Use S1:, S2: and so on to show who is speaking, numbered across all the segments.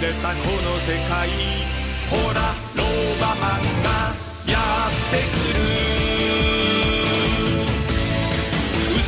S1: にまみれたこの世界ほらローバマンがやってくる。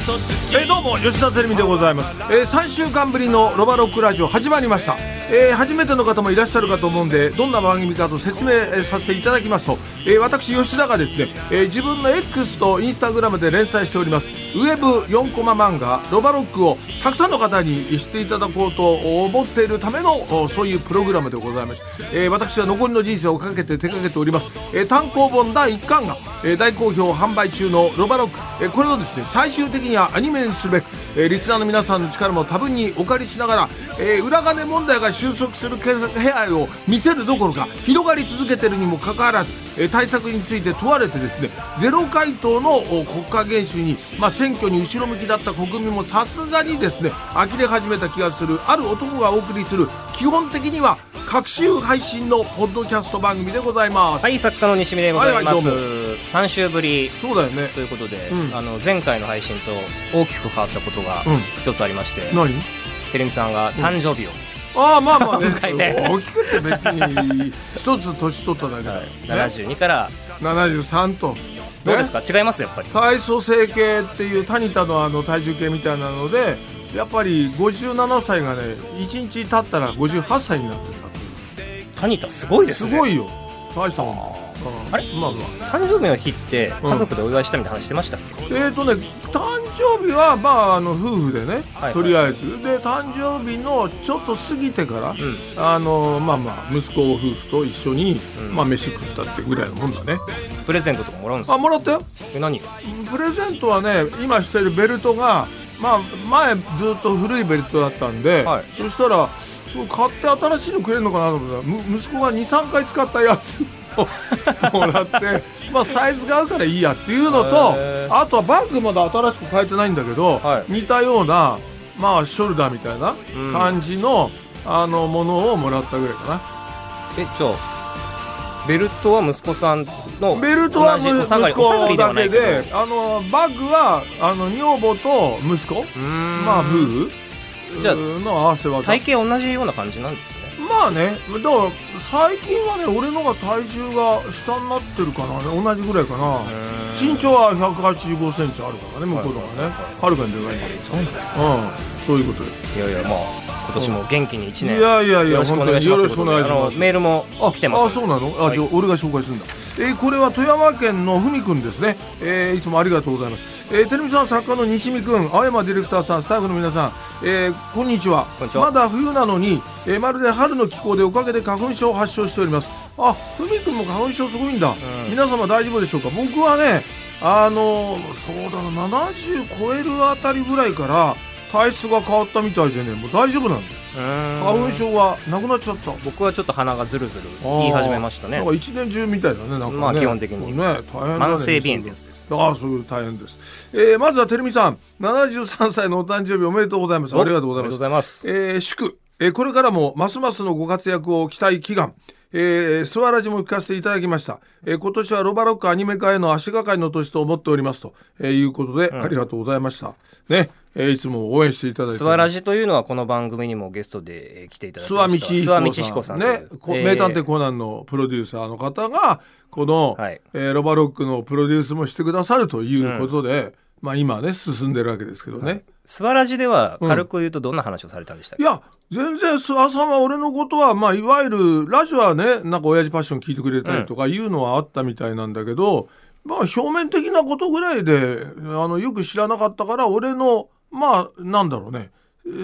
S1: 嘘つき。
S2: えどうも吉田照美でございます、えー、3週間ぶりのロバロックラジオ始まりました、えー初めての方もいらっしゃるかと思うんでどんな番組かと説明させていただきますと、えー私吉田がですね、えー自分の X とインスタグラムで連載しております。ウェブ4コマ漫画ロバロックをたくさんの方に知っていただこうと思っているためのそういうプログラムでございまして、えー私は残りの人生をかけて手掛けております、え単行本第1巻が、え大好評販売中のロバロック、えこれをですね最終的にはアニメにするべく、えリスナーの皆さんの力も多分にお借りしながら、え裏金問題が収束する気配を見せるどころか広がり続けているにもかかわらず、え対策について問われてですねゼロ回答のお国家元首に、まあ、選挙に後ろ向きだった国民もさすがにですね呆れ始めた気がする。ある男がお送りする基本的には各週配信のポッドキャスト番組でございます。
S3: はい作家の西見でございます、
S2: はいはいどうも。
S3: 3週ぶり。
S2: そうだよね。
S3: ということで、
S2: うん。
S3: あの前回の配信と大きく変わったことが
S2: うん。
S3: 一つありまして、
S2: 何？
S3: テレミさんが誕生日を、
S2: ああまあまあね。
S3: 迎えて
S2: 大きくて別に一つ年取っただけだよ、ね、
S3: 72から。
S2: 73と。
S3: どうですか、違いますやっぱり。
S2: 体組成計っていうタニタのあの体重計みたいなのでやっぱり57歳がね1日経ったら58歳になってた
S3: タニタすごいですね。
S2: すごいよ。大したもん
S3: あれ？
S2: まあま
S3: 誕生日の日って
S2: うん。
S3: 家族でお祝いしたみたいな話してましたっけ、
S2: あえっ、とね誕生日はまああの夫婦でね、
S3: はい
S2: とりあえず。で誕生日のちょっと過ぎてから、
S3: ん。
S2: あのまあまあ息子夫婦と一緒に、
S3: うん。
S2: まあ飯食ったってぐらいのもんだね。
S3: プレゼントとかもらうんですか？
S2: あもらったよ。
S3: え何
S2: プレゼントはね今してるベルトがまあ前ずっと古いベルトだったんで、
S3: はい。
S2: そしたらそう買って新しいのくれるのかなと思ったらむ息子が23回使ったやつを もらって まあサイズが合うからいいやっていうのとあとはバッグまだ新しく変えてないんだけど、
S3: はい。
S2: 似たようなまあショルダーみたいな
S3: うん。
S2: 感じの、あのものをもらったぐらいかな。
S3: えじゃあベルトは息子さんの
S2: ベルトは息子だけ
S3: で
S2: あのバッグはあの女房と息子。まあ夫婦
S3: じゃあ
S2: の合わせ技。
S3: 体型同じような感じなんですね。
S2: まあねだから最近はね俺のが体重が下になってるかなね同じぐらいかな。身長は1 8 5センチあるからね向こうのがね。はるかにでかいんだけど。
S3: そうなんです
S2: うんそういうことで
S3: いやいやまあ今年も元気に1年
S2: いやいやいや
S3: よろしくお願いします
S2: 本当によろしくお願いします。
S3: とうことであのメールも来てます。
S2: あそうなの？あ、
S3: はい。
S2: じゃあ俺が紹介するんだ、えーこれは富山県のふみくんですね、えーいつもありがとうございます、えー、テレビさん作家の西見くん青山ディレクターさんスタッフの皆さん、えーこんにちは。まだ冬なのに、えーまるで春の気候でおかげで花粉症を発症しております。あふみくんも花粉症すごいんだ、
S3: ん。
S2: 皆様大丈夫でしょうか？僕はねあのーそうだな70超えるあたりぐらいから体質が変わったみたいでねもう大丈夫なんだよ。花粉症はなくなっちゃった。
S3: 僕はちょっと鼻がズルズル言い始めましたね。
S2: なんか一年中みたいだねなんかね。
S3: まあ基本的に。
S2: ね大変
S3: 慢性鼻炎です。
S2: ああそういう大変です、えー、まずはてるみさん。73歳のお誕生日おめでとうございます。ありがとうござい
S3: ありがとうご
S2: ます
S3: ざいます。
S2: えー祝、えーこれからもますますのご活躍を期待祈願えー、スワラジも聞かせていただきました、えー今年はロバロックアニメ化への足がかりの年と思っておりますと、えーいうことで、ありがとうございました。ね、えーいつも応援していただいて
S3: スワラジというのはこの番組にもゲストでえー来ていただき
S2: 諏訪道
S3: ました諏訪道彦さん
S2: ね、こ
S3: えー。
S2: 名探偵コナンのプロデューサーの方がこの、
S3: はい。
S2: えーロバロックのプロデュースもしてくださるということで、まあ今ね進んでるわけですけどね、
S3: スワラジでは軽く言うとどんな話をされたんでしたっけ、
S2: いや全然諏訪さんは俺のことはまあいわゆるラジオはねなんか親父パッション聞いてくれたりとかいうのはあったみたいなんだけど、まあ表面的なことぐらいであのよく知らなかったから俺のまあなんだろうね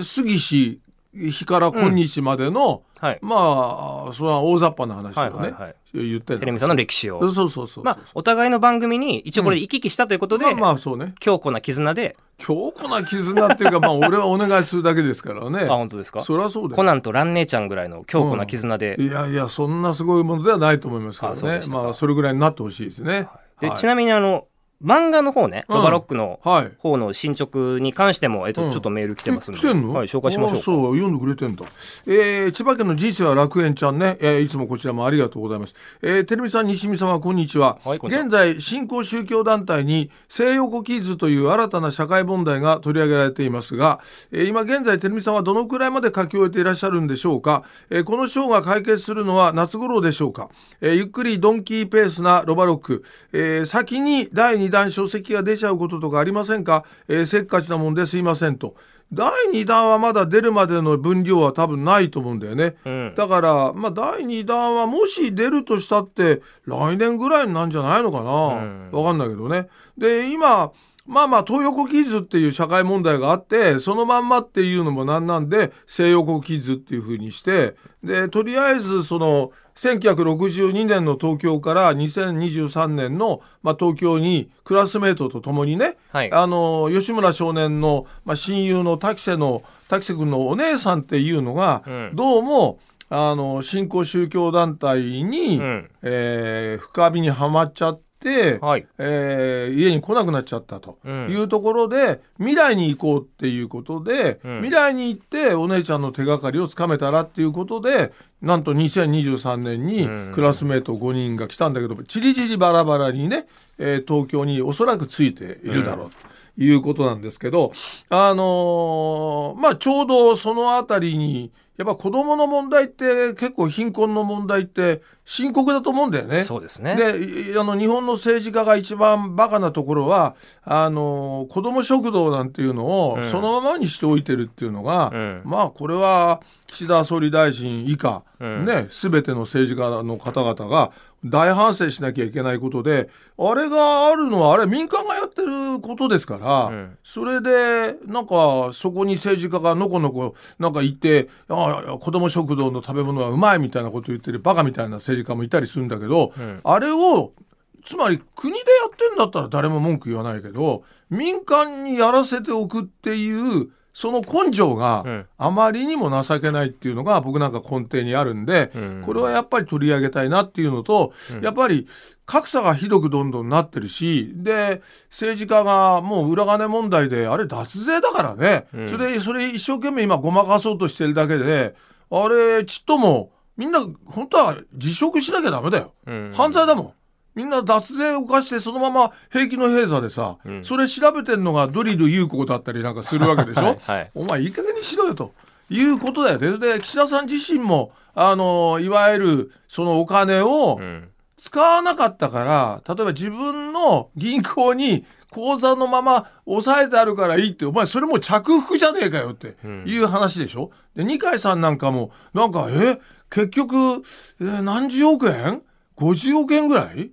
S2: 杉氏日から今日までの、
S3: はい。
S2: まあそれは大雑把な話をね、言った。りとか
S3: テレミさんの歴史を。
S2: そうそうそうそう
S3: まあお互いの番組に一応これで行き来したということで、
S2: まあまあそうね。
S3: 強固な絆で。
S2: 強固な絆っていうかまあ俺はお願いするだけですからね。
S3: あ本当ですか？
S2: そりゃそうだよ。
S3: コナンとラン姉ちゃんぐらいの強固な絆で、
S2: いやいやそんなすごいものではないと思いますけどね。まあそれぐらいになってほしいですね、
S3: で
S2: はい。
S3: ちなみにあの漫画の方ね、
S2: うん。
S3: ロバロックの
S2: はい。
S3: 方の進捗に関しても、えっと、
S2: うん。
S3: ちょっとメール来てますので、
S2: え来てんの？
S3: はい、紹介しましょう
S2: そう読んでくれてんだ、えー千葉県の人生は楽園ちゃんね、えーいつもこちらもありがとうございます、えー、テレビさん西見様こんにちは、
S3: はいこんにちは。
S2: 現在新興宗教団体に性欲キッズという新たな社会問題が取り上げられていますが、えー今現在テレビさんはどのくらいまで書き終えていらっしゃるんでしょうか、えーこの章が解決するのは夏頃でしょうか、えーゆっくりドンキーペースなロバロック、えー先に第2弾書籍が出ちゃうこととかありませんか、えーせっかちなもんですいませんと。第2弾はまだ出るまでの分量は多分ないと思うんだよね、
S3: うん。
S2: だから、まあ、第2弾はもし出るとしたって来年ぐらいになんじゃないのかな、
S3: うん。
S2: わかんないけどね。で今まあまあ東横キッズっていう社会問題があってそのまんまっていうのもなんなんで西横キッズっていうふうにしてでとりあえずその1962年の東京から2023年の、まあ、東京にクラスメートと共にね、
S3: はい。
S2: あの吉村少年の、まあ、親友の滝瀬の滝瀬君のお姉さんっていうのが、
S3: うん。
S2: どうもあの新興宗教団体に、
S3: うん。
S2: えー深みにはまっちゃって、
S3: はい。
S2: えー家に来なくなっちゃったと
S3: うん。
S2: いうところで、未来に行こうっていうことで、
S3: うん。
S2: 未来に行ってお姉ちゃんの手がかりをつかめたらっていうことでなんと2023年に
S3: うん
S2: クラスメート5人が来たんだけどちりじりバラバラにね、えー東京におそらくついているだろうと。いうことなんですけど、あのーまあちょうどそのあたりにやっぱ子供の問題って結構貧困の問題って深刻だと思うんだよね。
S3: そうですね。
S2: でいあの日本の政治家が一番バカなところはあの子ども食堂なんていうのを
S3: うん
S2: そのままにしておいてるっていうのが、
S3: うん
S2: まあこれは岸田総理大臣以下、
S3: うん
S2: ね全ての政治家の方々が大反省しなきゃいけないことであれがあるのはあれ民間がやってることですから、
S3: うん
S2: それでなんかそこに政治家がのこのこなんか言ってああ子ども食堂の食べ物はうまいみたいなこと言ってるバカみたいな政治家もいたりするんだけど、
S3: うん。
S2: あれをつまり国でやってんだったら誰も文句言わないけど民間にやらせておくっていうその根性が
S3: うん。
S2: あまりにも情けないっていうのが僕なんか根底にあるんで、
S3: うん。
S2: これはやっぱり取り上げたいなっていうのと、やっぱり格差がひどくどんどんなってるしで政治家がもう裏金問題であれ脱税だからね、
S3: うん。
S2: それでそれ一生懸命今ごまかそうとしてるだけであれちっともみんな本当は辞職しなきゃダメだよ。
S3: うん
S2: 犯罪だもん。みんな脱税を犯してそのまま平気の閉鎖でさ、
S3: うん
S2: それ調べてんのがドリル優子だったりなんかするわけでしょ、
S3: はいはい
S2: お前いい加減にしろよということだよね。で岸田さん自身もあのいわゆるそのお金を
S3: うん
S2: 使わなかったから例えば自分の銀行に口座のまま押さえてあるからいいってお前それもう着服じゃねえかよっていう話でしょ？で二階さんなんかもなんかえ？結局、えー何十億円 ?50 億円ぐらい？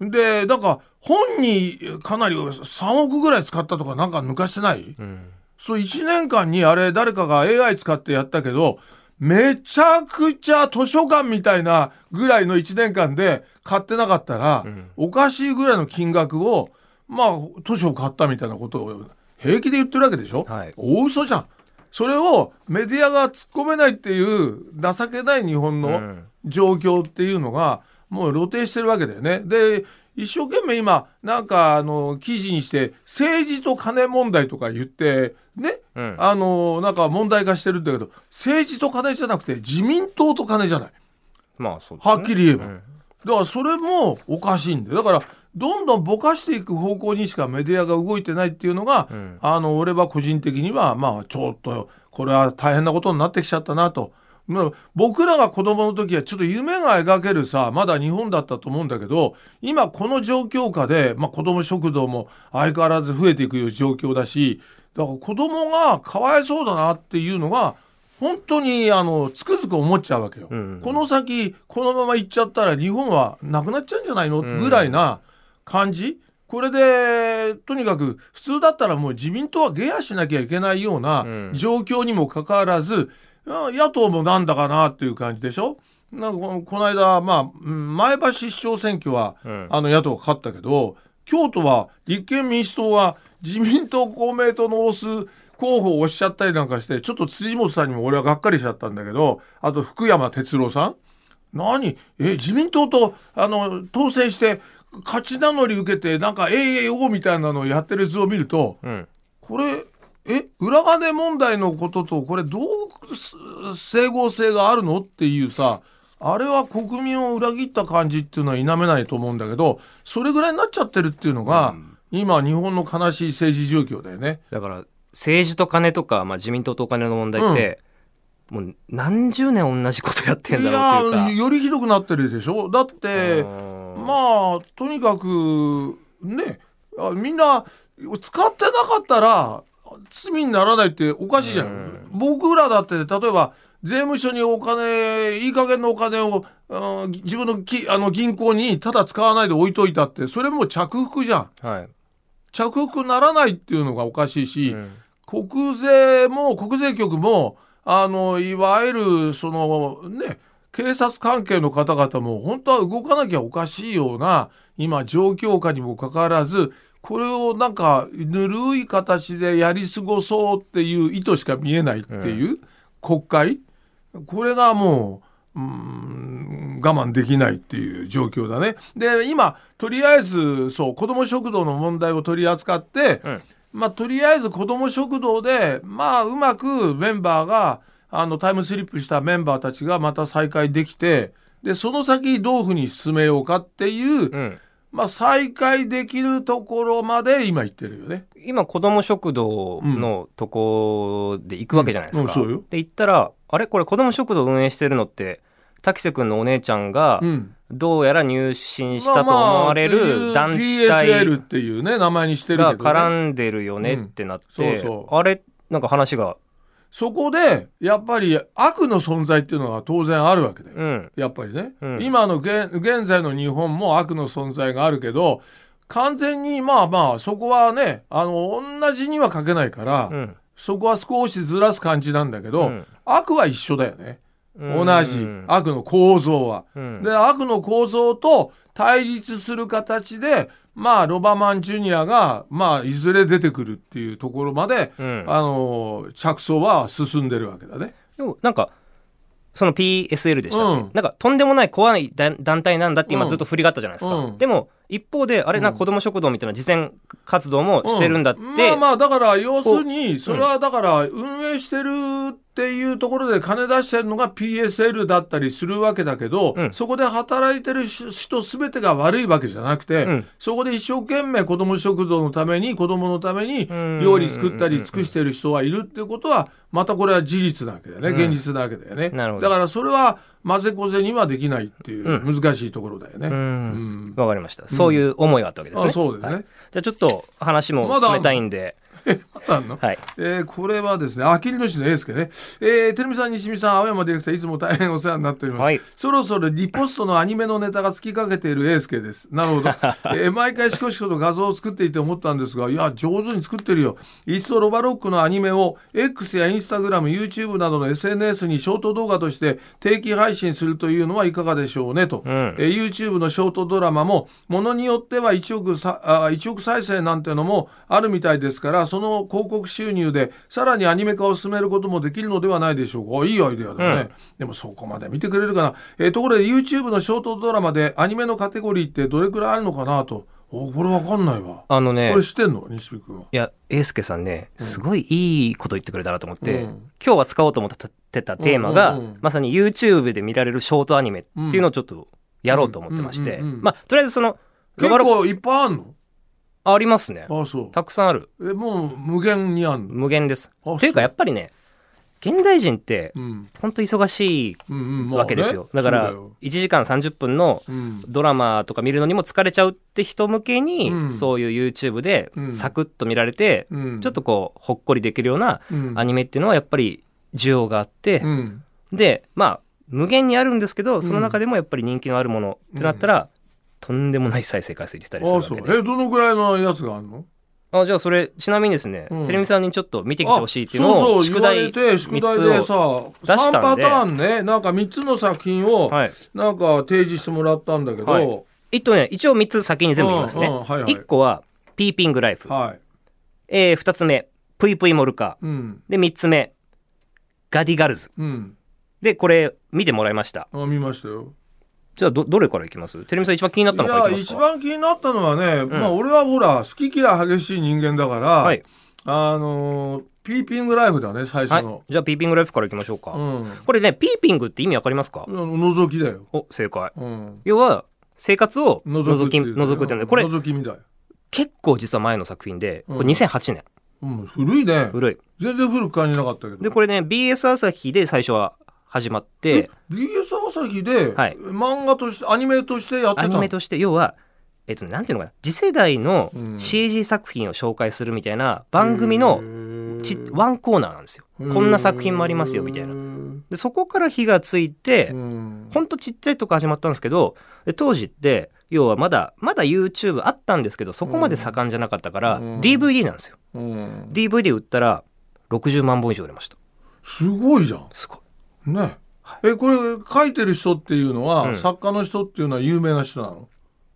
S2: でなんか本にかなり3億ぐらい使ったとかなんか抜かしてない？
S3: うん。
S2: そう1年間にあれ誰かが AI 使ってやったけどめちゃくちゃ図書館みたいなぐらいの1年間で買ってなかったら、
S3: ん。
S2: おかしいぐらいの金額をまあ図書を買ったみたいなことを平気で言ってるわけでしょ、
S3: はい。
S2: 大嘘じゃん。それをメディアが突っ込めないっていう情けない日本の
S3: うん。
S2: 状況っていうのがもう露呈してるわけだよね。で一生懸命今なんかあの記事にして政治と金問題とか言ってね、
S3: うん。
S2: あのなんか問題化してるんだけど政治と金じゃなくて自民党と金じゃない。
S3: まあそうですね。
S2: はっきり言えば、
S3: うん。
S2: だからそれもおかしいんだよ。だからどんどんぼかしていく方向にしかメディアが動いてないっていうのが、
S3: うん
S2: あの俺は個人的にはまあちょっとこれは大変なことになってきちゃったなと。まあ僕らが子供の時はちょっと夢が描けるさまだ日本だったと思うんだけど今この状況下で、まあ、子供食堂も相変わらず増えていく状況だしだから子供がかわいそうだなっていうのが本当にあのつくづく思っちゃうわけよ。
S3: うん
S2: この先このまま行っちゃったら日本はなくなっちゃうんじゃないの？
S3: うん
S2: ぐらいな感じ？これでとにかく普通だったらもう自民党は下野しなきゃいけないような
S3: うん。
S2: 状況にもかかわらず、あ野党もなんだかなっていう感じでしょ？なんかこの間、まあ、うん前橋市長選挙は、
S3: うん。
S2: あの野党が勝ったけど京都は立憲民主党は自民党公明党の推す候補を押しちゃったりなんかしてちょっと辻元さんにも俺はがっかりしちゃったんだけどあと福山哲郎さん。何？え自民党とあの当選して勝ち名乗り受けてなんか AAO みたいなのをやってる図を見ると
S3: うん。
S2: これえ裏金問題のこととこれどうす整合性があるのっていうさあれは国民を裏切った感じっていうのは否めないと思うんだけどそれぐらいになっちゃってるっていうのが、今日本の悲しい政治状況だよね。
S3: だから政治と金とか、まあ、自民党とお金の問題って、もう何十年同じことやってんだろうっていうか。
S2: いやよりひどくなってるでしょ？だって
S3: うん
S2: まあとにかくねあみんな使ってなかったら罪にならないっておかしいじゃん、僕らだって例えば税務署にお金いい加減のお金をあ自分のきあの銀行にただ使わないで置いといたってそれもう着服じゃん。
S3: はい、
S2: 着服ならないっていうのがおかしいし、
S3: うん。
S2: 国税も国税局もあのいわゆるそのね警察関係の方々も本当は動かなきゃおかしいような今状況下にもかかわらずこれをなんかぬるい形でやり過ごそうっていう意図しか見えないっていう国会？これがもううーん我慢できないっていう状況だね。で今とりあえずそう子ども食堂の問題を取り扱って、
S3: うん
S2: まあ、とりあえず子ども食堂で、まあ、うまくメンバーがあのタイムスリップしたメンバーたちがまた再開できてでその先どういうふうに進めようかっていう、
S3: うん。
S2: まあ、再開できるところまで今言ってるよね。
S3: 今子ども食堂のとこで行くわけじゃないですか。
S2: うんうん
S3: で行ったらあれ？これ子ども食堂運営してるのって滝瀬君のお姉ちゃんが
S2: うん。
S3: どうやら入信したと思われる団体
S2: PSL っていうね名前にしてる
S3: が絡んでるよねってなって、あれ？なんか話が
S2: そこでやっぱり悪の存在っていうのは当然あるわけだよ。
S3: うん。
S2: やっぱりね、
S3: うん。
S2: 今の現現在の日本も悪の存在があるけど完全にまあまあそこはねあの同じには書けないから、
S3: うん。
S2: そこは少しずらす感じなんだけど、
S3: うん。
S2: 悪は一緒だよね。
S3: うん。
S2: 同じ、悪の構造は。
S3: うん。
S2: で悪の構造と対立する形でまあロバマンジュニアがまあいずれ出てくるっていうところまで、
S3: うん。
S2: あの着想は進んでるわけだね。
S3: でもなんかその PSL でした
S2: うん。
S3: なんかとんでもない怖い団団体なんだって今
S2: うん。
S3: ずっと振りがあったじゃないですか、
S2: うん。
S3: でも一方であれな子ども食堂みたいな実践活動もしてるんだって、
S2: うん。まあまあだから要するにそれはだから運営してるっていうところで金出してるのが PSL だったりするわけだけど、
S3: うん。
S2: そこで働いてる人全てが悪いわけじゃなくて、
S3: うん。
S2: そこで一生懸命子ども食堂のために子どものために
S3: ん。
S2: 料理作ったり尽くしてる人はいるっていうことはまたこれは事実なわけだよね、
S3: うん。
S2: 現実なわけだよね。
S3: なるほど。
S2: だからそれは混ぜこぜにはできないっていう
S3: う
S2: 難しいところだよね。
S3: うん。
S2: うん。
S3: わかりました。そういう思いがあったわけですね、
S2: あそうですね、
S3: はい。じゃあちょっと話も進めたいんで、はい
S2: えーこれはですね、あきりの市のエースケね。えー、てるみさん、西見さん、青山ディレクター、いつも大変お世話になっております。
S3: はい
S2: そろそろリポストのアニメのネタがつきかけているエースケです。なるほど。えー毎回しこしこと画像を作っていて思ったんですが、いや、上手に作ってるよ。いっそロバロックのアニメを X やインスタグラム、YouTube などの SNS にショート動画として定期配信するというのはいかがでしょうねと。
S3: うん
S2: えー YouTube のショートドラマもものによっては1億さあ1億再生なんてのもあるみたいですからその広告収入でさらにアニメ化を進めることもできるのではないでしょうか。あいいアイデアだね、でもそこまで見てくれるかな、えーところで YouTube のショートドラマでアニメのカテゴリーってどれくらいあるのかなと。おこれわかんないわ。
S3: あのね
S2: これ知ってんの？西見君は。い
S3: や英介さんねすごいいいこと言ってくれたなと思って、
S2: うん。
S3: 今日は使おうと思ってたテーマが、
S2: うんうんうん。
S3: まさに YouTube で見られるショートアニメっていうのをちょっとやろうと思ってまして、
S2: うんうんうんうん。
S3: まあとりあえずその
S2: 結構いっぱいあんの？
S3: ありますね。
S2: あそう。
S3: たくさんある。
S2: えもう無限にあんの？
S3: 無限です。
S2: あ
S3: というかやっぱりね現代人って
S2: うん。
S3: 本当忙しいわけですよ、だから
S2: そうよ。
S3: 1時間30分の
S2: うん。
S3: ドラマとか見るのにも疲れちゃうって人向けに、
S2: うん。
S3: そういう YouTube で
S2: うん。
S3: サクッと見られて、
S2: うん。
S3: ちょっとこうほっこりできるような
S2: うん。
S3: アニメっていうのはやっぱり需要があって、
S2: うん。
S3: でまあ無限にあるんですけどその中でもやっぱり人気のあるものってなったら、とんでもない再生回数いってたりするわけで。
S2: えどのぐらいのやつがあるの？
S3: あじゃあそれちなみにですね、
S2: うん。
S3: テレミさんにちょっと見てきてほしいっていうのを宿題
S2: で
S3: 3つ
S2: さ
S3: を出
S2: 3
S3: したんで。
S2: パターンね。なんか3つの作品を
S3: はい。
S2: なんか提示してもらったんだけど、
S3: は
S2: はい
S3: ね一応3つ先に全部言いますね、
S2: うんうんはいはい。
S3: 1個はピーピングライフ、えー、2つ目プイプイモルカ。
S2: うん。
S3: で3つ目ガディガルズ。
S2: うん。
S3: でこれ見てもらいました。
S2: あ見ましたよ
S3: じゃあどどれからいきます？テレミさん一番気になったのからい
S2: いや一番気になったのはね、まあ俺はほら好き嫌い激しい人間だから、
S3: はい。
S2: あのーピーピングライフだね最
S3: はい。
S2: 初の、
S3: じゃあピーピングライフからいきましょうか、
S2: うん。
S3: これねピーピングって意味わかりますか、
S2: 覗きだよ、
S3: お正解。
S2: うん、
S3: 要は生活を
S2: 覗
S3: 覗き覗くっていうのでこれ
S2: 覗きみたい、
S3: 結構実は前の作品でこれ
S2: うん
S3: 2008年、
S2: うん、古いね。
S3: 古い。
S2: 全然古く感じなかったけど。
S3: でこれね BS 朝日で最初は始まって、
S2: BS 朝日で、
S3: はい。
S2: 漫画としてアニメとしてやってたの？
S3: アニメとして要はえっとなんていうのかな？次世代の
S2: うん。
S3: CG 作品を紹介するみたいな番組のちワンコーナーなんですよ。こんな作品もありますよみたいな。
S2: うん
S3: でそこから火がついて、
S2: うん。
S3: ほんとちっちゃいとこ始まったんですけどで当時って要はまだまだ YouTube あったんですけどそこまで盛んじゃなかったから、
S2: うん。
S3: DVD なんですよ。
S2: うん。
S3: DVD 売ったら60万本以上売れました。
S2: すごいじゃん。
S3: すごい
S2: ね。えこれ書いてる人っていうのは、
S3: うん。
S2: 作家の人っていうのは有名な人なの？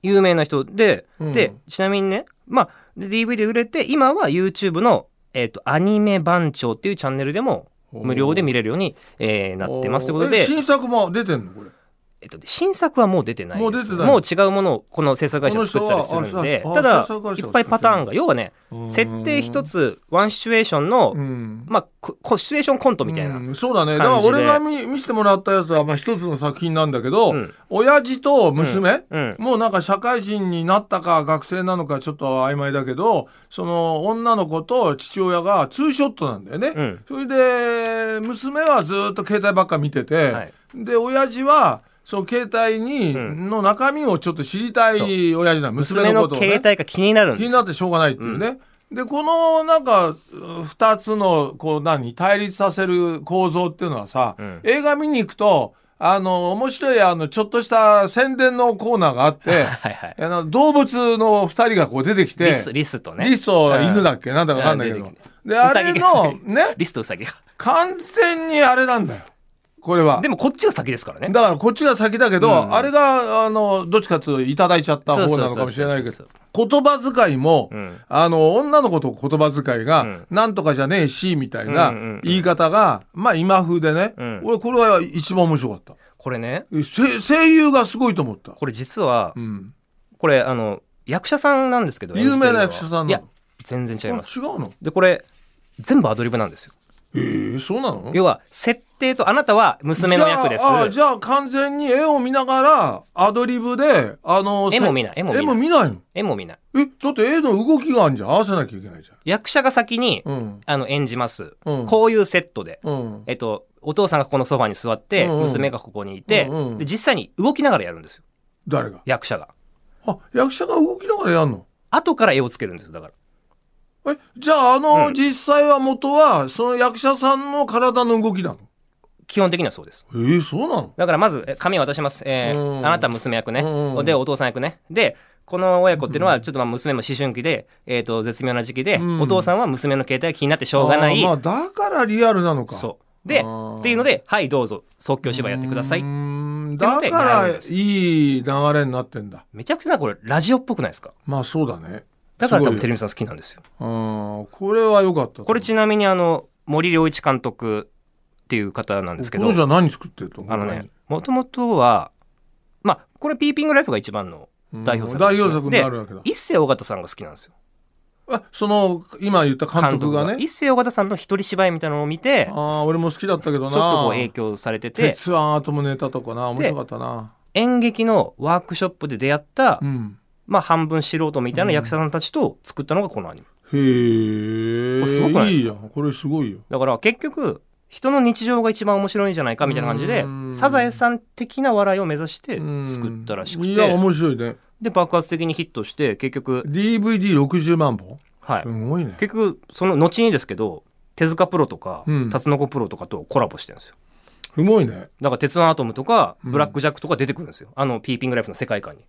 S3: 有名な人で、
S2: うん。
S3: でちなみにねまあで DVD 売れて今は YouTube の、えっとアニメ番長っていうチャンネルでも無料で見れるように、えーなってますということで。
S2: え、新作も出てんの？これ
S3: えっと、新作はもう出てないです。
S2: もう出てない。
S3: もう違うものをこの制作会社が作ったりするんでただいっぱいパターンが要はね
S2: うん。
S3: 設定一つワンシチュエーションの、
S2: うん。
S3: まあシチュエーションコントみたいな、
S2: うんそうだね。だから俺が見見せてもらったやつはまあ一つの作品なんだけど、
S3: うん。
S2: 親父と娘、
S3: うん。
S2: もうなんか社会人になったか学生なのかちょっと曖昧だけどその女の子と父親がツーショットなんだよね、
S3: うん。
S2: それで娘はずっと携帯ばっか見てて、
S3: はい。
S2: で親父はその携帯に、
S3: うん。
S2: の中身をちょっと知りたい親父なの娘
S3: 娘の
S2: のことを、ね、
S3: 携帯が気になるん
S2: 気
S3: ですよ
S2: になってしょうがないっていうね。でこのなんかう二つのこう何？対立させる構造っていうのはさ、
S3: うん。
S2: 映画見に行くとあの面白いあのちょっとした宣伝のコーナーがあって
S3: はいはい。
S2: あの動物の二人がこう出てきて
S3: リスリスとね。
S2: リスと犬だっけ、
S3: うん
S2: なんだかわかんないけど。であれの
S3: が
S2: ね？
S3: リスとウサギが。
S2: 完全にあれなんだよこれは。
S3: でもこっちが先ですからね。
S2: だからこっちが先だけど、
S3: うん。
S2: あれがあのどっちかというといただいちゃった方なのかもしれないけど言葉遣いも、
S3: うん。
S2: あの女の子と言葉遣いが、
S3: うん。
S2: なんとかじゃねえしみたいな言い方が、まあ今風でね、
S3: うん。
S2: 俺これは一番面白かった。
S3: これね。
S2: え声声優がすごいと思った、
S3: これ実は
S2: うん、
S3: これあの役者さんなんですけど
S2: 有名な役者さん
S3: いや全然違い
S2: あ
S3: ます。
S2: 違うの？
S3: でこれ全部アドリブなんですよ
S2: えー、そうなの？
S3: 要は設定とあなたは娘の役です。
S2: じゃああじゃあ完全に絵を見ながらアドリブであの
S3: 絵も見ない絵も見ない。
S2: 絵も見ないの？
S3: 絵も見ない。
S2: えだって絵の動きがあるじゃん。合わせなきゃいけないじ
S3: 役者が先に、
S2: ゃんうん。
S3: あの演じます、
S2: うん。
S3: こういうセットで、
S2: うん。
S3: えっと、お父さんがここのソファに座って、
S2: うん。うん
S3: 娘がここにいて、
S2: うん。うん。
S3: で実際に動きながらやるんですよ。
S2: 誰が？
S3: 役者が。
S2: あ役者が動きながらやるの？
S3: 後から絵をつけるんですよだから
S2: えじゃああの、
S3: うん。
S2: 実際は元はその役者さんの体の動きなの？
S3: 基本的にはそうです。
S2: えー、そうなの？
S3: だからまずえ紙を渡します、えー
S2: うん。
S3: あなたは娘役ね、
S2: うん。
S3: でお父さん役ね。でこの親子っていうのはちょっとまあ娘も思春期で、えー、と絶妙な時期で、
S2: うん。
S3: お父さんは娘の携帯が気になってしょうがない、
S2: あーまあだからリアルなのか。
S3: そう。で
S2: あー。
S3: っていうのではいどうぞ即興芝居やってください。う
S2: ーん。
S3: っていうので
S2: だから
S3: やるんです。
S2: いい流れになってんだ。
S3: めちゃくちゃこれラジオっぽくないですか？
S2: まあそうだね
S3: だから多分テレビさん好きなんですよ。
S2: あーこれは良かった
S3: これちなみにあの森良一監督っていう方なんですけど
S2: この人は何作ってると
S3: あのねもともとはまあこれピーピングライフが一番の代表作
S2: 代表作になるわけだ。
S3: で一世尾形さんが好きなんですよ。
S2: あその今言った監督がね？
S3: 一世尾形さんの一人芝居みたいなのを見てちょ
S2: ああ俺も好きだったけどな。
S3: っとこう影響されてて
S2: 鉄腕アトムネタとかな面白かったな。
S3: 演劇のワークショップで出会った、
S2: うん
S3: まあ半分素人みたいな役者さんたちと作ったのがこのアニメ。
S2: へえ
S3: すごくない
S2: いいやん。これすごいよ。
S3: だから結局人の日常が一番面白いんじゃないかみたいな感じで
S2: うん。
S3: サザエさん的な笑いを目指して
S2: うん。
S3: 作ったらしく
S2: いや
S3: て
S2: 面白いね。
S3: で爆発的にヒットして結局
S2: DVD60 万本？
S3: はい。
S2: すごいね。
S3: 結局その後にですけど手塚プロとか、
S2: うん。
S3: タツノコプロとかとコラボしてるんですよ。
S2: すごいね。
S3: だから鉄腕アトムとか
S2: うん。
S3: ブラックジャックとか出てくるんですよ、あのピーピングライフの世界観に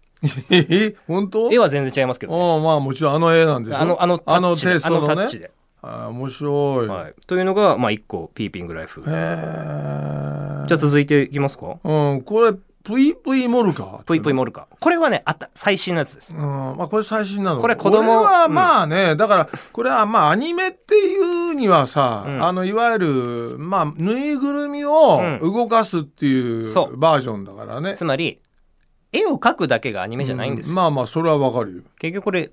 S2: え え本当？
S3: 絵は全然違いますけど、ね、
S2: ああまあもちろんあの絵なんでしょ？
S3: あのあの
S2: あのテイストのね。
S3: あのタッチで、
S2: ああ面白い、
S3: はい、というのがまあ一個ピーピングライフ。じゃあ続いていきますか？
S2: うんこれプイプイモルカ？
S3: ぷいぷいモルカ。これはねあった最新のやつです。
S2: うんまあこれ最新なの。
S3: これ子供
S2: これは
S3: うん。
S2: まあね、だからこれはまあアニメっていうにはさ、
S3: うん。
S2: あのいわゆるまあぬいぐるみを
S3: うん。
S2: 動かすっていう。バージョンだからね、
S3: つまり絵を描くだけがアニメじゃないんですよ、
S2: まあまあそれはわかるよ。
S3: 結局これ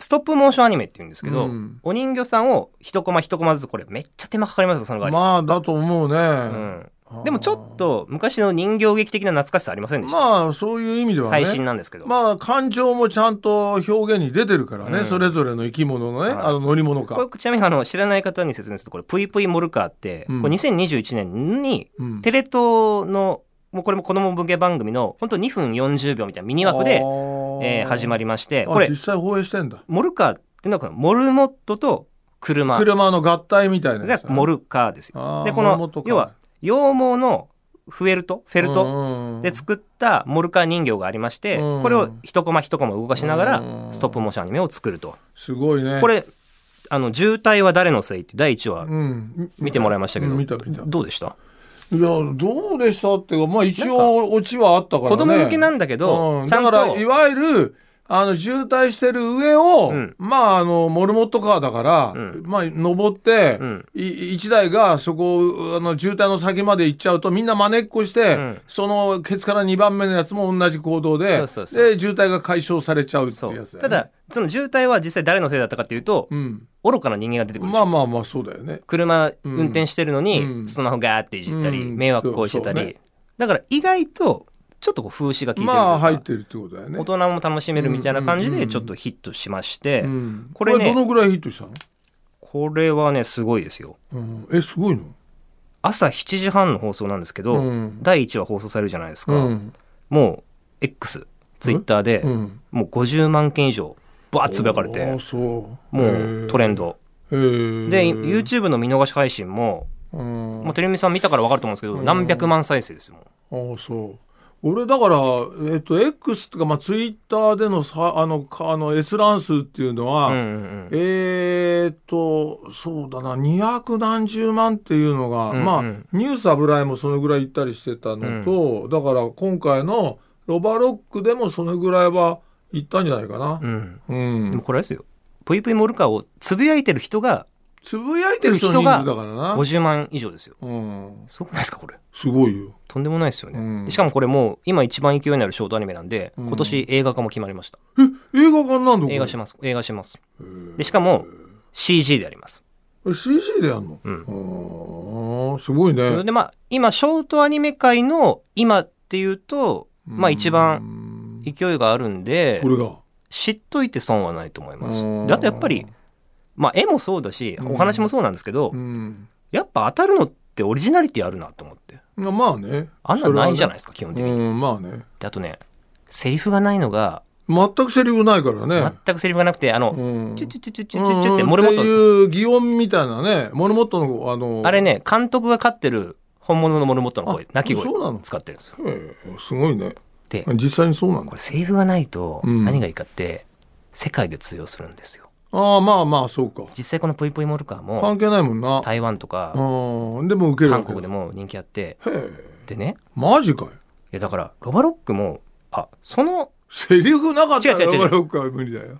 S3: ストップモーションアニメって言うんですけど、
S2: うん。
S3: お人形さんを一コマ一コマずつこれめっちゃ手間かかりますよその代わ
S2: まあだと思うね、
S3: り、うん。でもちょっと昔の人形劇的な懐かしさありませんでした、
S2: まあそういう意味ではね。
S3: 最新なんですけど、
S2: まあ感情もちゃんと表現に出てるからね、
S3: うん。
S2: それぞれの生き物のね、
S3: はい。
S2: あの乗り物か。
S3: これちなみにあの知らない方に説明するとこれ「ぷいぷいモルカー」って、
S2: うん。
S3: これ2021年に
S2: うん。
S3: テレ東のもうこれも子供向け番組の本当2分40秒みたいなミニ枠で、えー始ま
S2: り
S3: りましてこれ
S2: 実際放映してんだ。
S3: モルカーっていうのはこのモルモットと車。
S2: 車の合体みたいなやつ。
S3: がモルカーですよ。でこの要は羊毛のフェルトフェルト
S2: ト
S3: で作ったモルカー人形がありまして、
S2: うん
S3: これを一コマ一コマ動かしながら
S2: うん
S3: ストップモーションアニメを作ると。
S2: すごいね。
S3: これあの渋滞は誰のせいって第1話
S2: うん。
S3: 見てもらいましたけど、
S2: うん
S3: どうでした？
S2: いやどうでしたっていうかまあ一応オチはあったからね。
S3: 子供向けなんだけど、
S2: うん。
S3: ちゃんと
S2: だからいわゆるあの渋滞してる上を、
S3: うん。
S2: まああのモルモットカーだから、
S3: うん。
S2: まあ登って、
S3: うん。
S2: い一台がそこをあの渋滞の先まで行っちゃうとみんなまねっこして、
S3: うん。
S2: そのケツから2番目のやつも同じ行動でで渋滞が解消されちゃうって
S3: そ
S2: いうやつね。
S3: う。ただその渋滞は実際誰のせいだったかっていうと、
S2: うん、
S3: 愚かな人間が出てくる
S2: まあまあまあそうだよね。
S3: 車運転してるのに、
S2: うん。
S3: スマホガーっていじったり、
S2: うん。
S3: 迷惑行為してたり、
S2: ね。
S3: だから意外とちょっとこう風刺が効いてる
S2: ってるってことだよね。
S3: 大人も楽しめるみたいな感じ
S2: うんうんうん。
S3: でちょっとヒットしまして、
S2: うん。
S3: これね
S2: どのぐらいヒットしたの、
S3: これはねすごいですよ。
S2: うん、えすごいの、
S3: 朝7時半の放送なんですけど、
S2: うん。
S3: 第1話放送されるじゃないですか、
S2: うん。
S3: もう X ツイッターで
S2: うん、
S3: もう50万件以上バーッつぶやかれてもうトレンド。で YouTube の見逃し配信も
S2: うん。
S3: もうテレビさん見たから分かると思うんですけど何百万再生ですよ
S2: ああそう俺だからえっと X っていうかまあツイッターでのさあのかあの閲覧数っていうのは、
S3: うんうんうん。
S2: えーっとそうだな200何十万っていうのが、
S3: うんうん。
S2: まあニュース油絵もそのぐらい行ったりしてたのと、だから今回のロバロックでもそのぐらいは行ったんじゃないかな。
S3: う。ん。
S2: うん。
S3: でもこれですよ。ぷいぷいモルカーをつぶやいてる人が
S2: つぶやいてる人の人数だからな。
S3: 50万以上ですよ。
S2: うん、
S3: すごくないですかこれ？
S2: すごいよ。
S3: とんでもないですよね、
S2: うん。
S3: でしかもこれもう今一番勢いになるショートアニメなんで、
S2: うん。
S3: 今年映画化も決まりました。
S2: 映画館なんだ
S3: 映画し
S2: ま
S3: ます。映画します。でしかも CG であります、
S2: す。CG でやんの？
S3: うん。
S2: すごいね。
S3: でまあ今ショートアニメ界の今っていうとまあ一番
S2: 番
S3: 勢いがあるんで
S2: これが。
S3: 知っといて損はないと思います。
S2: うん
S3: であとやっぱりまあ絵もそうだし
S2: うん
S3: お話もそうなんですけど、
S2: うん。
S3: やっぱ当たるのってオリジナリティあるなと思って
S2: まあね。
S3: あんなんないじゃない
S2: い
S3: ですか、基本的に、
S2: うん、まあね。
S3: であとねセリフがないのが
S2: 全くセリフないからね。
S3: 全くセリフがなくてあの、
S2: うん
S3: チュチュチュチュチュチュチュってモルモット
S2: っていう擬音みたいなね、モルモットの、あの、
S3: あれね監督が飼ってる本物のモルモットの声
S2: あ
S3: 鳴き声使ってるんですよ
S2: すごいね。
S3: で
S2: 実際にそうなんだ
S3: こ。れセリフがないと
S2: うん
S3: 何がいいかって世界で通用するんですよ
S2: ああ、まあまあ、そうか。
S3: 実際このぷいぷいモルカーも
S2: 関係ないもんな。
S3: 台湾とか
S2: うん、でも受ける
S3: 韓国でも人気あって
S2: へえ、
S3: でね
S2: マジかよ。
S3: いやだからロバロックもあその
S2: セリフなかったら
S3: 違う違う違う
S2: ロバロックは無理だよ。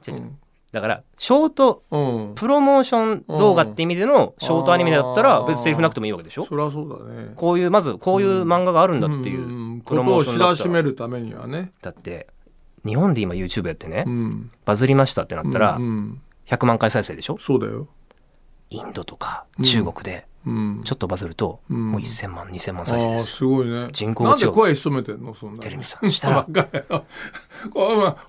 S3: だからショート
S2: うん。うん
S3: プロモーション動画って意味でのショートアニメだったら別にセリフなくてもいいわけでしょ？
S2: そりゃそうだね。
S3: こういうまずこういう漫画があるんだってい
S2: ん
S3: うプロモーション
S2: ことを知らしめるためにはね。
S3: だって日本で今 YouTube やってね
S2: うん。
S3: バズりましたってなったら
S2: うんうん
S3: 100万回再生でしょ？
S2: そうだよ。
S3: インドとか
S2: うん
S3: 中国で
S2: うん。
S3: ちょっとバズると
S2: うん
S3: もう1000万2000万再生ですよ
S2: すごいね。
S3: 人口が違う
S2: なんで声潜めてんの？そんな。
S3: テレビさんしたら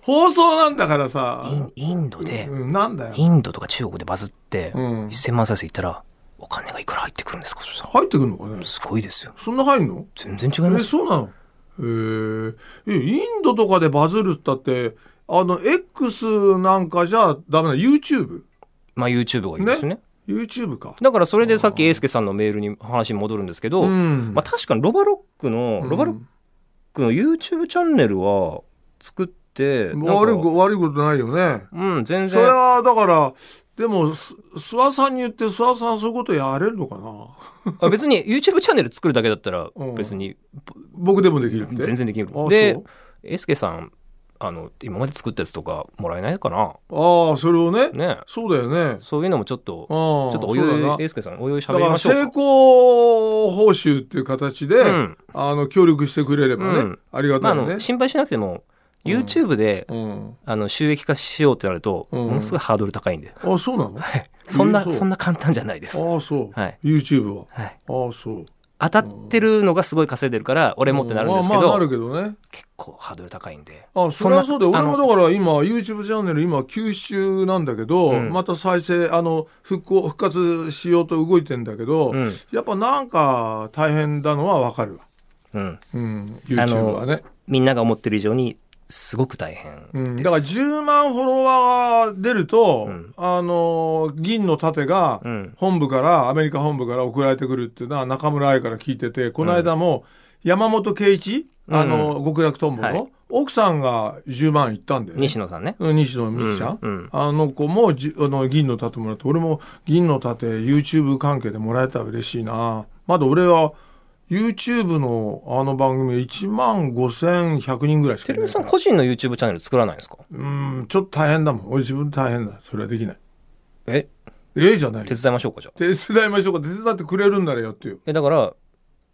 S2: 放送なんだからさ。
S3: インインドで
S2: うんなんだよ。
S3: インドとか中国でバズって
S2: うん
S3: 1000万再生いったらお金がいくら入ってくるんですか？
S2: 入ってくるのかね？
S3: すごいですよ
S2: そんな入んの？
S3: 全然違いま
S2: え
S3: すよ
S2: そうなの？へーえインドとかでバズるったってあの X なんかじゃダメな YouTube？
S3: まあ YouTube がいいですね。
S2: YouTube か。
S3: だからそれでさっき英介さんのメールに話に戻るんですけど、
S2: うん。
S3: まあ、確かにロバロックの、ロバロックの YouTube チャンネルは作って
S2: 悪いこ悪いことないよね。
S3: うん全
S2: それ
S3: 然
S2: はだからでもす諏訪さんに言って諏訪さんそういうことやれるのかな？
S3: あ別に YouTube チャンネル作るだけだったら
S2: うん。
S3: 別に
S2: 僕でもできるって？
S3: 全然できる。
S2: あ
S3: で英介さんあの今まで作ったやつとかもらえないかな。
S2: ああそれをね？
S3: ね。
S2: そうだよね。
S3: そういうのもちょっと
S2: ちょ
S3: ちょっとお湯英介さんお湯
S2: だから
S3: 喋りましょうか。
S2: 成功報酬っていう形で、
S3: うん。
S2: あの協力してくれればね、
S3: うん。
S2: ありが
S3: まあ、
S2: たいね、
S3: あの心配しなくても YouTube で、
S2: うん、
S3: あの収益化しようってなると、
S2: うん。
S3: ものすごいハードル高いんで、
S2: あそうなの？
S3: そんな
S2: そ
S3: んな簡単じゃないです、
S2: ああそう、
S3: はい。
S2: YouTube は？
S3: はい、
S2: ああそう
S3: 当たってるのがすごい稼いでるから俺もってなるんですけど、
S2: まあまあなるけどね。
S3: 結構ハードル高いんで。
S2: あそれはそうで俺もだから今 YouTube チャンネル今休止なんだけど、
S3: うん。
S2: また再生あの復興復活しようと動いてんだけど、
S3: うん。
S2: やっぱなんか大変なのはわかるわ、
S3: うん、
S2: うん、YouTube はね、
S3: みんなが思ってる以上にすごく大変
S2: うん、だから10万フォロワーが出ると、
S3: うん。
S2: あの銀の盾が
S3: うん。
S2: 本部からアメリカ本部から送られてくるっていうのは中村愛から聞いててこの間も山本圭一、あの極楽とんぼの、
S3: はい。
S2: 奥さんが10万いったんだよね
S3: 西野さんね。
S2: うん西野美紀ちゃん、
S3: うん。うん。
S2: あの子もじあの銀の盾もらって俺も銀の盾 YouTube 関係でもらえたら嬉しいな。まだ俺は YouTube のあの番組1万5100人ぐらいしかいないから。
S3: 個人の YouTube チャンネル作らないんですか？
S2: うんちょっと大変だもん。俺自分で大変だ。それはできない。
S3: え？
S2: ええじゃない
S3: 手伝いましょうかじゃあ。
S2: 手伝いましょうか。手伝ってくれるんならやってよ
S3: えだから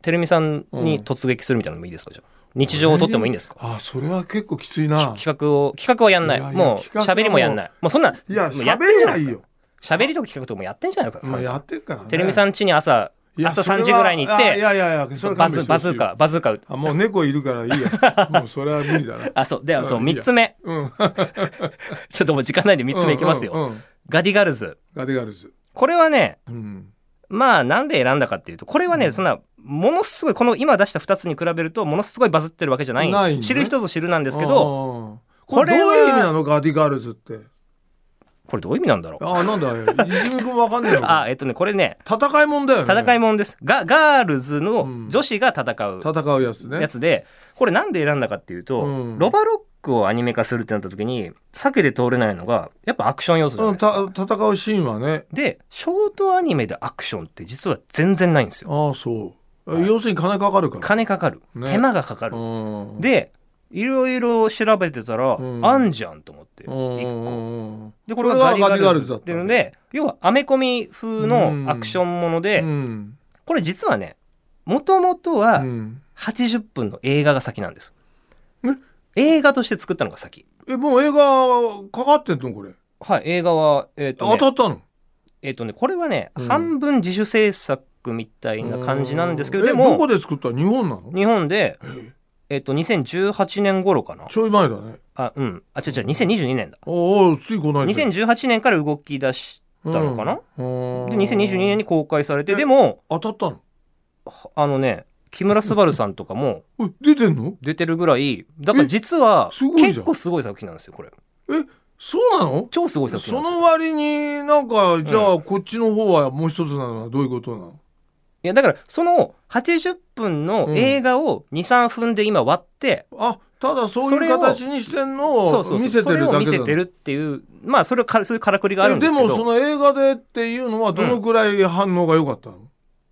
S3: テレミさんに突撃するみたいなのもいいですかじゃあ。日常を撮ってもいいんですか？
S2: あそれは結構きついな。
S3: 企画を企画はやんない。もう喋りもやんない。もうそんない
S2: や喋り
S3: んじゃな
S2: いいよ。
S3: 喋りとか企画とかもやってんじゃないですか
S2: まあやってるからね。
S3: テレミさん家に朝朝3
S2: それは
S3: 時ぐらいに行っ
S2: あい
S3: て
S2: やいやいや
S3: バズバズーカバズーカ撃
S2: あもう猫いるからいいや。もうそれは無理だな
S3: あそう。ではそう
S2: うんいいや。
S3: 3つ目。
S2: うん。
S3: ちょっともう時間ないんで3つ目いきますよ、
S2: うんうん。うん
S3: ガディガルズ。
S2: ガディガルズ。
S3: これはね
S2: うん。
S3: まあなんで選んだかっていうとこれはね、そんなものすごいこの今出した2つに比べるとものすごいバズってるわけじゃない。
S2: ね。
S3: 知る人ぞ知るなんですけど
S2: ど
S3: これは
S2: これどういう意味なのガディガルズって
S3: これどういう意味なんだろう？
S2: あなんだ？泉君わかんねえのか。
S3: あえっとねこれね
S2: 戦いもんだよね。
S3: 戦いもんです。がガールズの
S2: うん。
S3: 女子が戦う
S2: 戦うやつね。
S3: やつでこれなんで選んだかっていうと、
S2: うん。
S3: ロバロックをアニメ化するってなった時に避けて通れないのがやっぱアクション要素じゃな
S2: うん
S3: いですか。
S2: た戦うシーンはね。
S3: でショートアニメでアクションって実は全然ないんですよ。
S2: ああそう。要するに金かかるから。
S3: 金かかる、
S2: ね。
S3: 手間がかかる。
S2: うん。
S3: でいろいろ調べてたら、
S2: うん。
S3: あんじゃんと思って、
S2: うん。
S3: 一個。
S2: うん。
S3: でこれがガディガ
S2: ル
S3: ルズっ
S2: てた
S3: いうので要はアメコミ風のアクションもので、
S2: うん。
S3: これ実はねもともとは
S2: うん。
S3: 80分の映画が先なんです。
S2: え？
S3: 映画として作ったのが先。
S2: えもう映画かかってんのこれ？
S3: はい、映画は、えっ、と、ね、
S2: 当たったの？
S3: えっ、とね、これはね、
S2: うん。
S3: 半分自主制作みたいな感じなんですけど、
S2: え
S3: でも、
S2: どこで作った？の日本なの？
S3: 日本で、
S2: え
S3: えっ、と、2018年頃かな？
S2: ちょい前だね
S3: あ、うん。あ、違う違う、2022年だ。
S2: おおついこの間
S3: 2018年から動き出したのかな、
S2: うん
S3: で、2022年に公開されて、
S2: え
S3: でも、
S2: 当たったの？
S3: はあのね、木村昴さんとかも
S2: え出てんの？
S3: 出てるぐらい、だから実は結構すごい作品なんですよ、これ。
S2: えそうなの？
S3: 超すごい作品な
S2: そ。の割になんかじゃあこっちの方はもう一つなのはどういうことなの？
S3: いや、だから、その80分の映画を2、3分で今割って、
S2: あただそういう形にしてんのを見せて
S3: それを
S2: るだけだ
S3: 見せてるっていうまあそれをかそういうからくりがあるんですけど。
S2: えでもその映画でっていうのはどのくらい反応が良かったの、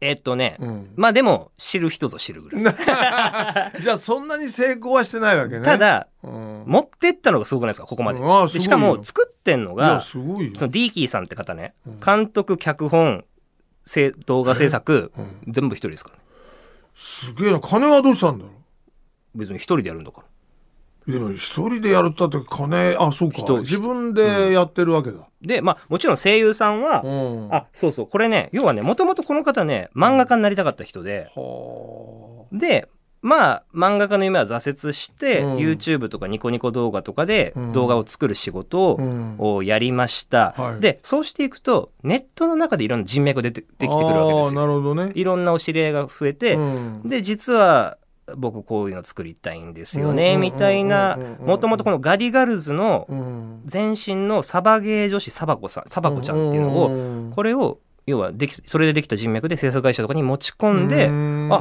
S3: えっとね、
S2: うん。
S3: まあでも知る人ぞ知るぐらい、
S2: じゃあそんなに成功はしてないわけね。
S3: た、だ
S2: うん、
S3: 持ってったのがすごくないですかここまで,、
S2: うん。ああすごいよ。
S3: でしかも作ってんの
S2: いや
S3: が
S2: すごいよ、
S3: そのディーキーさんって方ね
S2: うん。
S3: 監督脚本せ動画制作
S2: うん。
S3: 全部一人ですからね。
S2: すげえな。金はどうしたんだろ
S3: 別に一人でやるんだから。
S2: うでも一人でやるったって金あそうか。
S3: 人
S2: 自分でやってるわけだ、
S3: でまあもちろん声優さんは、
S2: うん。
S3: あそうそう。これね要はねもともとこの方ね漫画家になりたかった人で、
S2: は
S3: でまあ漫画家の夢は挫折して、
S2: うん。
S3: YouTube とかニコニコ動画とかで
S2: うん。
S3: 動画を作る仕事を,、やりました、
S2: はい。
S3: でそうしていくとネットの中でいろんな人脈が出てできてくるわけです
S2: あーな
S3: よ
S2: るほどね。
S3: いろんなお知り合いが増えて、
S2: うん。
S3: で実は僕こういうの作りたいんですよね、
S2: うん
S3: みたいなもともとこのガディガルズの
S2: うん。
S3: 前身のサバゲー女子サバコさんサバコちゃんっていうのを、
S2: を
S3: これを要はできそれでできた人脈で制作会社とかに持ち込んで、
S2: あ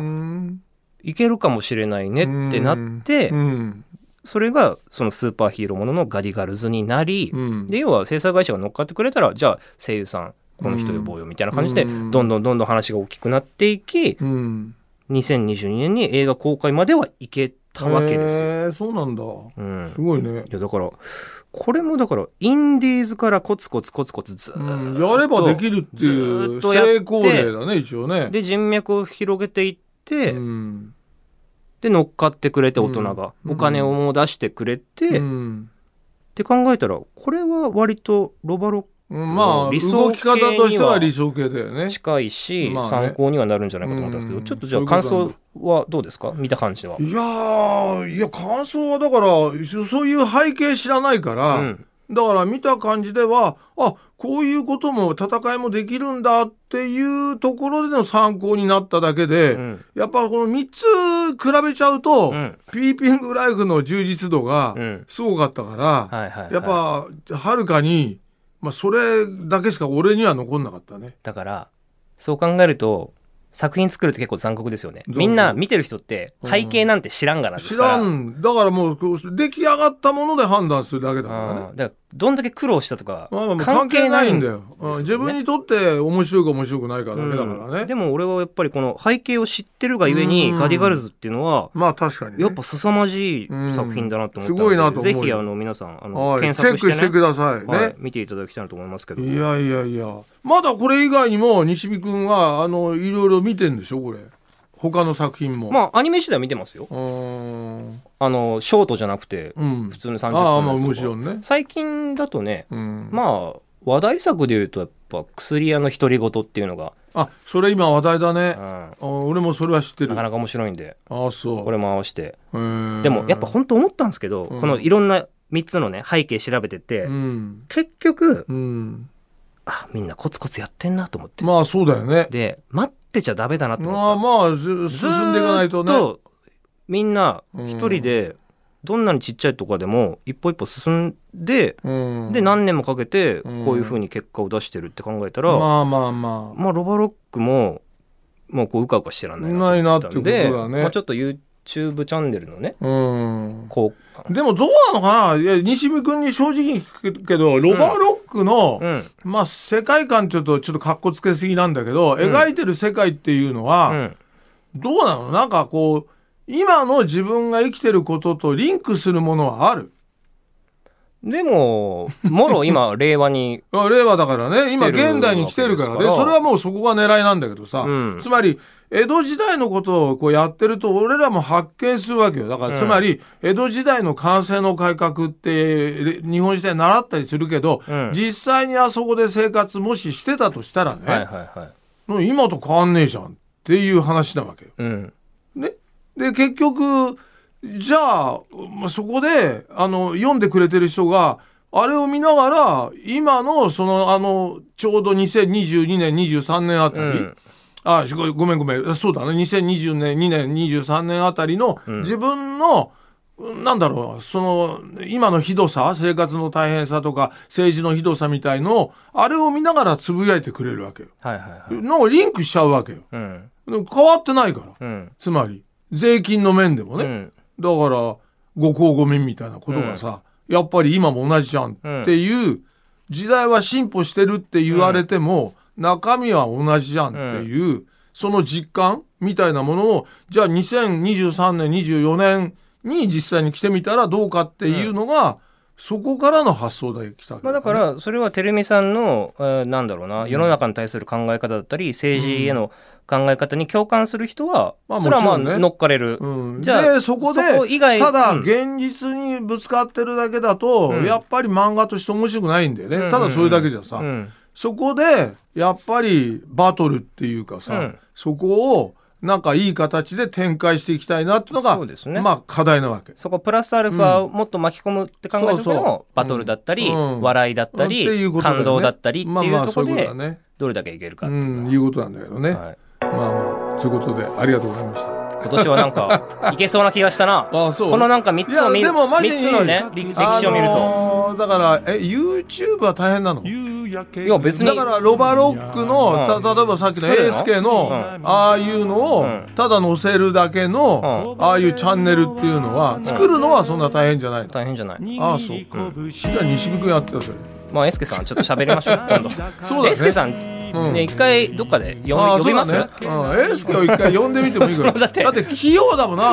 S3: いけるかもしれないねってなって、
S2: うん。
S3: それがそのスーパーヒーローもののガディガルズになり、
S2: うん。
S3: で要は制作会社が乗っかってくれたらじゃあ声優さんこの人呼ぼうよみたいな感じで、
S2: うん。
S3: どんどんどんどん話が大きくなっていき
S2: うん。
S3: 2022年に映画公開まではいけたわけですよ。
S2: へーそうなんだ。
S3: うん。
S2: すごいね。
S3: いやだからこれもだからインディーズからコツコツコツコツず
S2: う
S3: ーっ
S2: んやればできるって
S3: ず
S2: いう成功例だね一応ね。
S3: で人脈を広げていって、
S2: うん
S3: で乗っかってくれて大人が、
S2: うん。
S3: お金をもう出してくれて、
S2: う
S3: っ
S2: ん
S3: て考えたらこれは割とロバロ
S2: うん。まあ
S3: 理想
S2: 動き方としては理想系だよね。
S3: 近いし、
S2: まあね。
S3: 参考にはなるんじゃないかと思ったんですけど、
S2: うん。
S3: ちょっとじゃあ感想はどうですか？見た感じは。
S2: いやーいや感想はだからそそういう背景知らないから、
S3: うん
S2: だから見た感じではあこういうことも戦いもできるんだっていうところでの参考になっただけで、
S3: うん。
S2: やっぱこの3つ比べちゃうと、
S3: うん。
S2: ピーピングライフの充実度が
S3: うん。
S2: すごかったから、やっぱはるかに、まあ、それだけしか俺には残んなかったね。
S3: だからそう考えると作品作るって結構残酷ですよね。みんな見てる人って
S2: うん。
S3: 背景なんて知らんがなです
S2: 知
S3: から、
S2: らんだからもう出来上がったもので判断するだけだからね。
S3: うんだからどんだけ苦労したとか
S2: 関
S3: 関
S2: 係
S3: 係ないんだ
S2: よ。自分にとって面白いか面白くないかだけだからね、
S3: でも俺はやっぱりこの背景を知ってるがゆえに
S2: うん。
S3: ガディガルズっていうのは
S2: まあ確かに、ね、
S3: やっぱ凄まじい作品だなと思った
S2: すごいなと
S3: ぜひあの皆さんあの
S2: はい。
S3: 検索して,、ね、
S2: チェックしてくださいね、
S3: はい、見ていただきたいなと思いますけど。
S2: い、やいやいやまだこれ以外にも西見くんはあのいろいろ見てんでしょこれ。他の作品も。
S3: まあアニメ次第見てますよ。あのショートじゃなくて
S2: うん。
S3: 普通の30分
S2: ああまあもちろんね。
S3: 最近だとね
S2: うん。
S3: まあ話題作でいうとやっぱ薬屋の独り言っていうのが、
S2: あそれ今話題だね。
S3: うん、
S2: あ俺もそれは知ってる。
S3: なかなか面白いんで
S2: あそう。
S3: これも合わせてでもやっぱ本当思ったんですけど、
S2: うん。
S3: このいろんな3つのね背景調べてて、
S2: うん。
S3: 結局
S2: うん
S3: あみんなコツコツやってんなと思って、
S2: まあそうだよね。
S3: で待ってちゃダメだなと思った。
S2: まあまあず進んでいかないとね。
S3: とみんな
S2: うん。
S3: 一人でどんなにちっちゃいとかでも一歩一歩進んで、
S2: うん。
S3: で何年もかけて
S2: うん。
S3: こういう風に結果を出してるって考えたら、ま
S2: まあまあ。まあ
S3: あロバロックももうこううかうかしてらんない
S2: なと
S3: と思ったんで
S2: だね。
S3: まあ、ちょっと YouTube チャンネルのね
S2: うん。
S3: こう。
S2: でもどうなのかな？いや西見君に正直に聞くけどロバロックの、
S3: うん。
S2: まあ世界観っていうとちょっとかっこつけすぎなんだけど、
S3: ん。
S2: 描いてる世界っていうのは、
S3: うん。
S2: どうなの？なんかこう今の自分が生きてることとリンクするものはある？
S3: でももろ今令和に
S2: あ令和だからね。今現代に来てるから。ねそれはもうそこが狙いなんだけどさ、
S3: うん。
S2: つまり江戸時代のことをこうやってると俺らも発見するわけよ。だから
S3: うん。
S2: つまり江戸時代の感性の改革って日本時代習ったりするけど、
S3: うん。
S2: 実際にあそこで生活もししてたとしたらね、
S3: はいはいはい。
S2: 今と変わんねえじゃんっていう話なわけよ。
S3: うん。
S2: ね、で結局じゃあまあそこであの読んでくれてる人があれを見ながら今のそのあのちょうど2022年23年あたり、
S3: うん。
S2: あごごめんごめん。そうだね2020年2年23年あたりの
S3: ん。
S2: 自分の、なんだろうその今のひどさ生活の大変さとか政治のひどさみたいのをあれを見ながらつぶやいてくれるわけよ。
S3: はいはいはい。
S2: なんかリンクしちゃうわけよ。
S3: うん。
S2: 変わってないから。
S3: うん。
S2: つまり税金の面でもね、
S3: うん
S2: だからご公ご民みたいなことがさ、やっぱり今も同じじゃんっていう、時代は進歩してるって言われても、中身は同じじゃんっていう、その実感みたいなものをじゃあ2023年24年に実際に来てみたらどうかっていうのが、そこからの発想で来たわけ
S3: まあ、だからそれはてるみさんの、えーなんだろうな世の中に対する考え方だったり政治への考え方に共感する人は、
S2: まあ
S3: それはまあ
S2: もちろんね。
S3: 乗っかれる、
S2: うん、
S3: じゃあ
S2: でそこで
S3: そこ以外
S2: ただ
S3: うん。
S2: 現実にぶつかってるだけだと、
S3: うん。
S2: やっぱり漫画として面白くないんだよね、
S3: うん。
S2: ただそれだけじゃさ、
S3: うん。
S2: そこでやっぱりバトルっていうかさ、
S3: うん。
S2: そこをなんかいい形で展開していきたいなっていうのが
S3: そうですね。
S2: まあ課題なわけ。
S3: そこプラスアルファをもっと巻き込むって考えた時
S2: そうそう。
S3: のバトルだったり、
S2: うん。
S3: 笑いだったり、
S2: ね。
S3: 感動だったりって
S2: まあまあそう
S3: いうところで。どれだけいけるかっ
S2: う
S3: ていうのは
S2: ん、いうことなんだけどね。
S3: はい。
S2: まあまあそういうことでありがとうございました。
S3: 今年はなんか いけそうな気がしたな。
S2: あそう。
S3: このなんか3つを見
S2: いやでもマジに
S3: 3つのね歴歴史を見ると、
S2: あのーだからえ YouTube は大変なの？
S3: いや別に。
S2: だからロバロックのた例えばさっきのエースケの
S3: うん。
S2: ああいうのを
S3: うん。
S2: ただ載せるだけのああいうチャンネルっていうのは作るのはそんな大変じゃないの？
S3: 大変じゃない。
S2: ああそうじゃあ西見君やってよそれ。
S3: まあエスケさんちょっと喋りましょう。今度。
S2: そうだね。
S3: エスケさん
S2: うん。
S3: ね一回どっかで呼呼びます？
S2: ね。うん、エースケを一回呼んでみてもいいから
S3: だって。
S2: だって器用だもんな。あ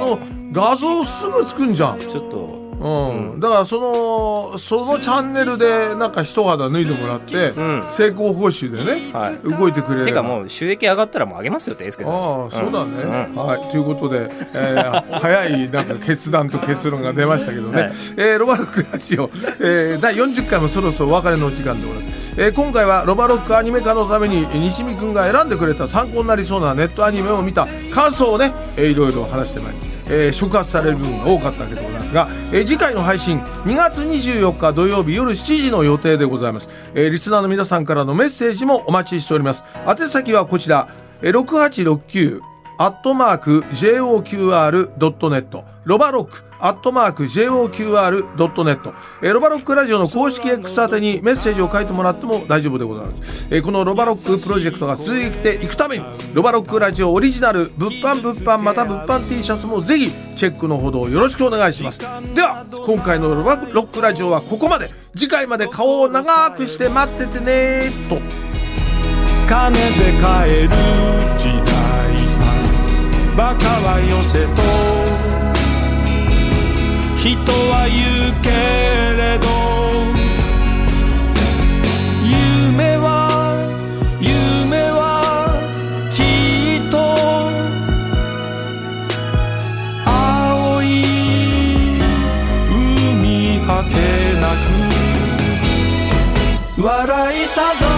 S2: の画像すぐつくんじゃん。
S3: ちょっと
S2: うん、だからそのそのチャンネルでなんか一肌脱いでもらって、
S3: ん。
S2: 成功報酬でね、
S3: はい。
S2: 動いてくれる
S3: てかもう収益上がったらもうあげますよってエスケさん。
S2: ああそうだね、
S3: うん。
S2: はい。ということで、えー早いなんか決断と結論が出ましたけどね、
S3: はい。
S2: えーロバロックラジオ、えー第40回もそろそろお別れのお時間でございます、えー今回はロバロックアニメ化のために西見くんが選んでくれた参考になりそうなネットアニメを見た感想をね、えーいろいろ話してまいりえー触発される部分が多かったわけでございますが、えー次回の配信2月24日土曜日夜7時の予定でございます、えーリスナーの皆さんからのメッセージもお待ちしております。宛先はこちら、え6869アットマーク JOQR.net ロバロックアットマーク JOQR.net えロバロックラジオの公式 X 宛てにメッセージを書いてもらっても大丈夫でございます、えこのロバロックプロジェクトが続いていくためにロバロックラジオオリジナル物販物販また物販 T シャツもぜひチェックのほどよろしくお願いします。では今回のロバロックラジオはここまで。次回まで顔を長くして待っててねと。
S1: 金で買えるバカは寄せと。人は言うけれど。夢は夢はきっと。青い海果てなく笑いさざ